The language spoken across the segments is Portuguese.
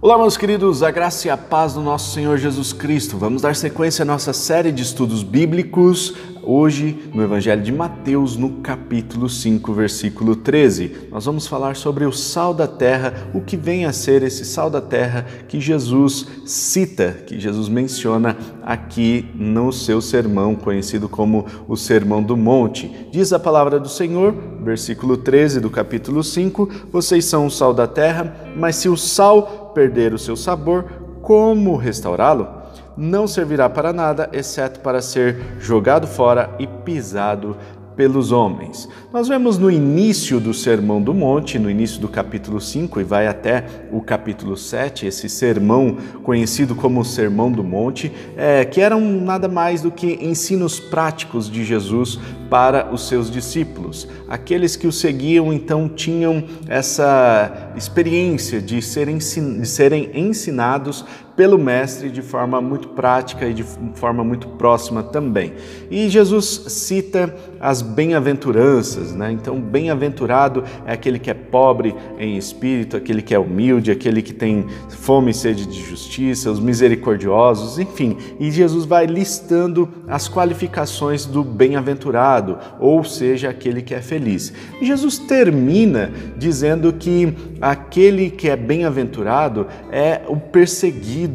Olá, meus queridos, a graça e a paz do nosso Senhor Jesus Cristo. Vamos dar sequência à nossa série de estudos bíblicos, hoje no Evangelho de Mateus, no capítulo 5, versículo 13. Nós vamos falar sobre o sal da terra, o que vem a ser esse sal da terra que Jesus cita, que Jesus menciona aqui no seu sermão, conhecido como o Sermão do Monte. Diz a palavra do Senhor, versículo 13 do capítulo 5: Vocês são o sal da terra, mas se o sal perder o seu sabor, como restaurá-lo? Não servirá para nada, exceto para ser jogado fora e pisado pelos homens. Nós vemos no início do Sermão do Monte, no início do capítulo 5 e vai até o capítulo 7, esse sermão conhecido como Sermão do Monte, é, que eram nada mais do que ensinos práticos de Jesus para os seus discípulos. Aqueles que o seguiam então tinham essa experiência de serem, de serem ensinados pelo Mestre de forma muito prática e de forma muito próxima também. E Jesus cita as bem-aventuranças, né? Então, bem-aventurado é aquele que é pobre em espírito, aquele que é humilde, aquele que tem fome e sede de justiça, os misericordiosos, enfim. E Jesus vai listando as qualificações do bem-aventurado, ou seja, aquele que é feliz. E Jesus termina dizendo que aquele que é bem-aventurado é o perseguido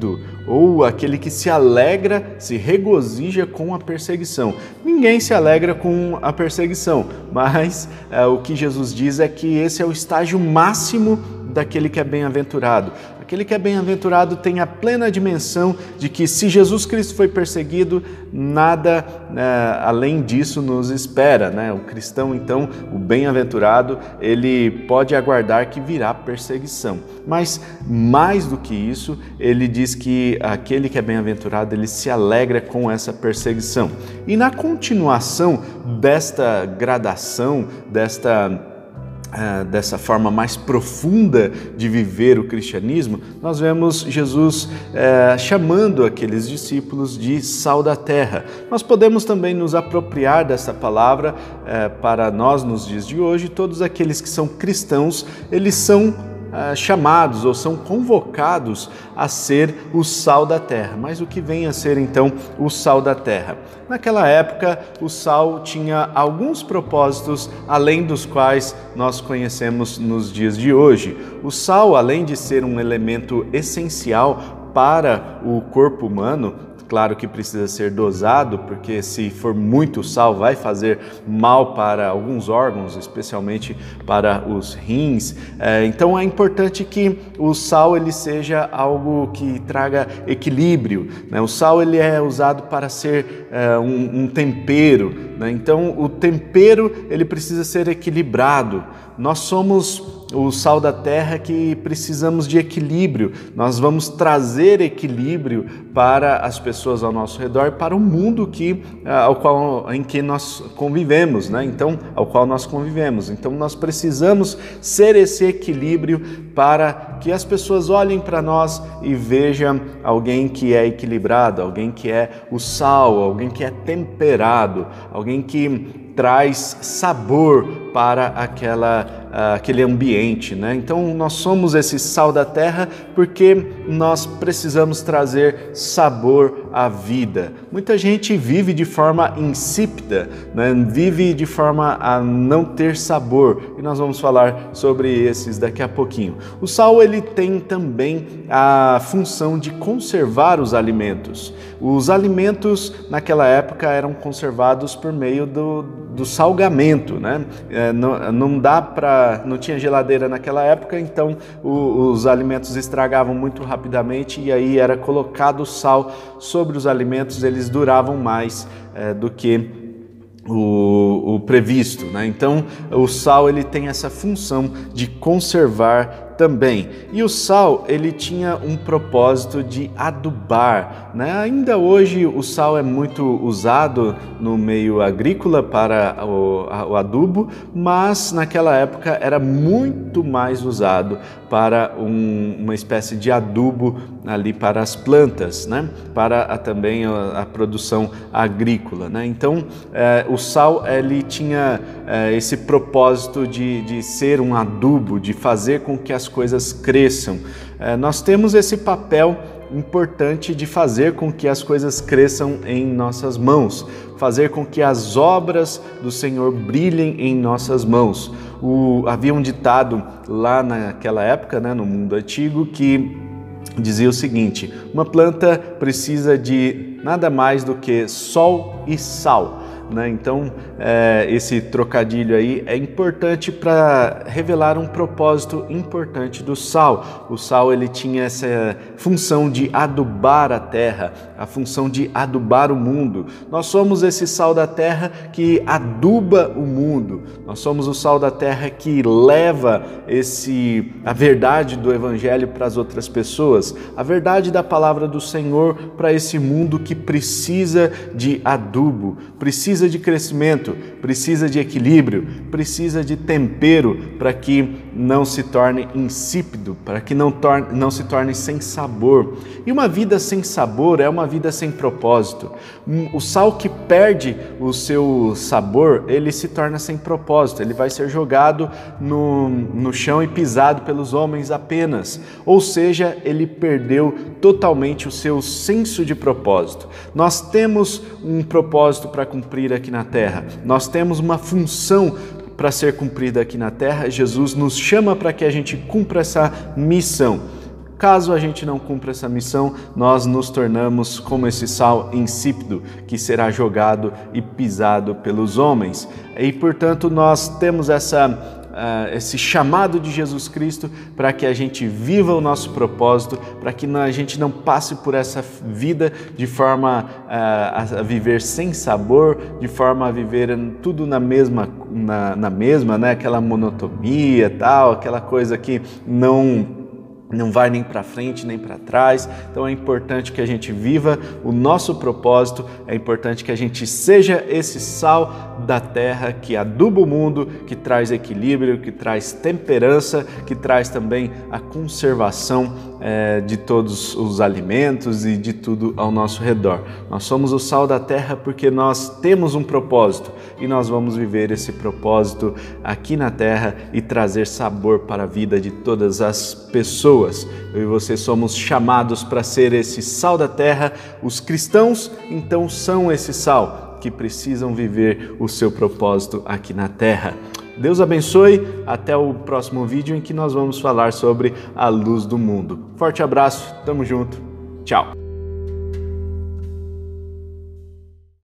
ou aquele que se alegra, se regozija com a perseguição. Ninguém se alegra com a perseguição, mas é, o que Jesus diz é que esse é o estágio máximo daquele que é bem-aventurado. Aquele que é bem-aventurado tem a plena dimensão de que se Jesus Cristo foi perseguido, nada né, além disso nos espera. Né? O cristão, então, o bem-aventurado, ele pode aguardar que virá perseguição. Mas mais do que isso, ele diz que aquele que é bem-aventurado, ele se alegra com essa perseguição. E na continuação desta gradação, desta ah, dessa forma mais profunda de viver o cristianismo, nós vemos Jesus eh, chamando aqueles discípulos de sal da terra. Nós podemos também nos apropriar dessa palavra eh, para nós nos dias de hoje. Todos aqueles que são cristãos, eles são ah, chamados ou são convocados a ser o sal da terra. Mas o que vem a ser então o sal da terra? Naquela época, o sal tinha alguns propósitos além dos quais nós conhecemos nos dias de hoje. O sal, além de ser um elemento essencial para o corpo humano, Claro que precisa ser dosado, porque se for muito sal, vai fazer mal para alguns órgãos, especialmente para os rins. É, então é importante que o sal ele seja algo que traga equilíbrio. Né? O sal ele é usado para ser é, um, um tempero. Né? Então o tempero ele precisa ser equilibrado. Nós somos o sal da terra que precisamos de equilíbrio. Nós vamos trazer equilíbrio para as pessoas ao nosso redor, para o mundo que ah, ao qual em que nós convivemos, né? Então, ao qual nós convivemos. Então, nós precisamos ser esse equilíbrio para que as pessoas olhem para nós e vejam alguém que é equilibrado, alguém que é o sal, alguém que é temperado, alguém que traz sabor para aquela uh, aquele ambiente. Né? Então, nós somos esse sal da terra porque nós precisamos trazer sabor à vida. Muita gente vive de forma insípida, né? vive de forma a não ter sabor, e nós vamos falar sobre esses daqui a pouquinho. O sal ele tem também a função de conservar os alimentos. Os alimentos naquela época eram conservados por meio do, do salgamento, né? É, não, não dá para não tinha geladeira naquela época, então o, os alimentos estragavam muito rapidamente e aí era colocado sal sobre os alimentos, eles duravam mais é, do que o, o, previsto. Né? Então, o sal ele tem essa função de conservar também. E o sal, ele tinha um propósito de adubar. Né? Ainda hoje o sal é muito usado no meio agrícola para o, o adubo, mas naquela época era muito mais usado para um, uma espécie de adubo ali para as plantas, né? para a, também a, a, produção agrícola. Né? Então, é, o sal ele tinha é, esse propósito de, de ser um adubo, de fazer com que as as coisas cresçam. É, nós temos esse papel importante de fazer com que as coisas cresçam em nossas mãos, fazer com que as obras do Senhor brilhem em nossas mãos. O, havia um ditado lá naquela época, né, no mundo antigo, que dizia o seguinte: uma planta precisa de nada mais do que sol e sal. Né? Então, é, esse trocadilho aí é importante para revelar um propósito importante do sal. O sal ele tinha essa função de adubar a terra, a função de adubar o mundo. Nós somos esse sal da terra que aduba o mundo. Nós somos o sal da terra que leva esse a verdade do evangelho para as outras pessoas, a verdade da palavra do Senhor para esse mundo que precisa de adubo, precisa precisa de crescimento, precisa de equilíbrio, precisa de tempero para que não se torne insípido, para que não, torne, não se torne sem sabor. E uma vida sem sabor é uma vida sem propósito. O sal que perde o seu sabor, ele se torna sem propósito, ele vai ser jogado no, no chão e pisado pelos homens apenas. Ou seja, ele perdeu totalmente o seu senso de propósito. Nós temos um propósito para cumprir aqui na terra. Nós temos uma função para ser cumprida aqui na terra. Jesus nos chama para que a gente cumpra essa missão. Caso a gente não cumpra essa missão, nós nos tornamos como esse sal insípido que será jogado e pisado pelos homens. E portanto, nós temos essa uh, esse chamado de Jesus Cristo para que a gente viva o nosso propósito, para que a gente não passe por essa vida de forma uh, a viver sem sabor, de forma a viver tudo na mesma, na, na mesma, né? aquela monotonia tal, aquela coisa que não não vai nem para frente nem para trás. Então é importante que a gente viva o nosso propósito, é importante que a gente seja esse sal da terra que aduba o mundo, que traz equilíbrio, que traz temperança, que traz também a conservação é, de todos os alimentos e de tudo ao nosso redor. Nós somos o sal da terra porque nós temos um propósito e nós vamos viver esse propósito aqui na terra e trazer sabor para a vida de todas as pessoas. Eu e você somos chamados para ser esse sal da terra. Os cristãos, então, são esse sal que precisam viver o seu propósito aqui na terra. Deus abençoe. Até o próximo vídeo em que nós vamos falar sobre a luz do mundo. Forte abraço, tamo junto. Tchau.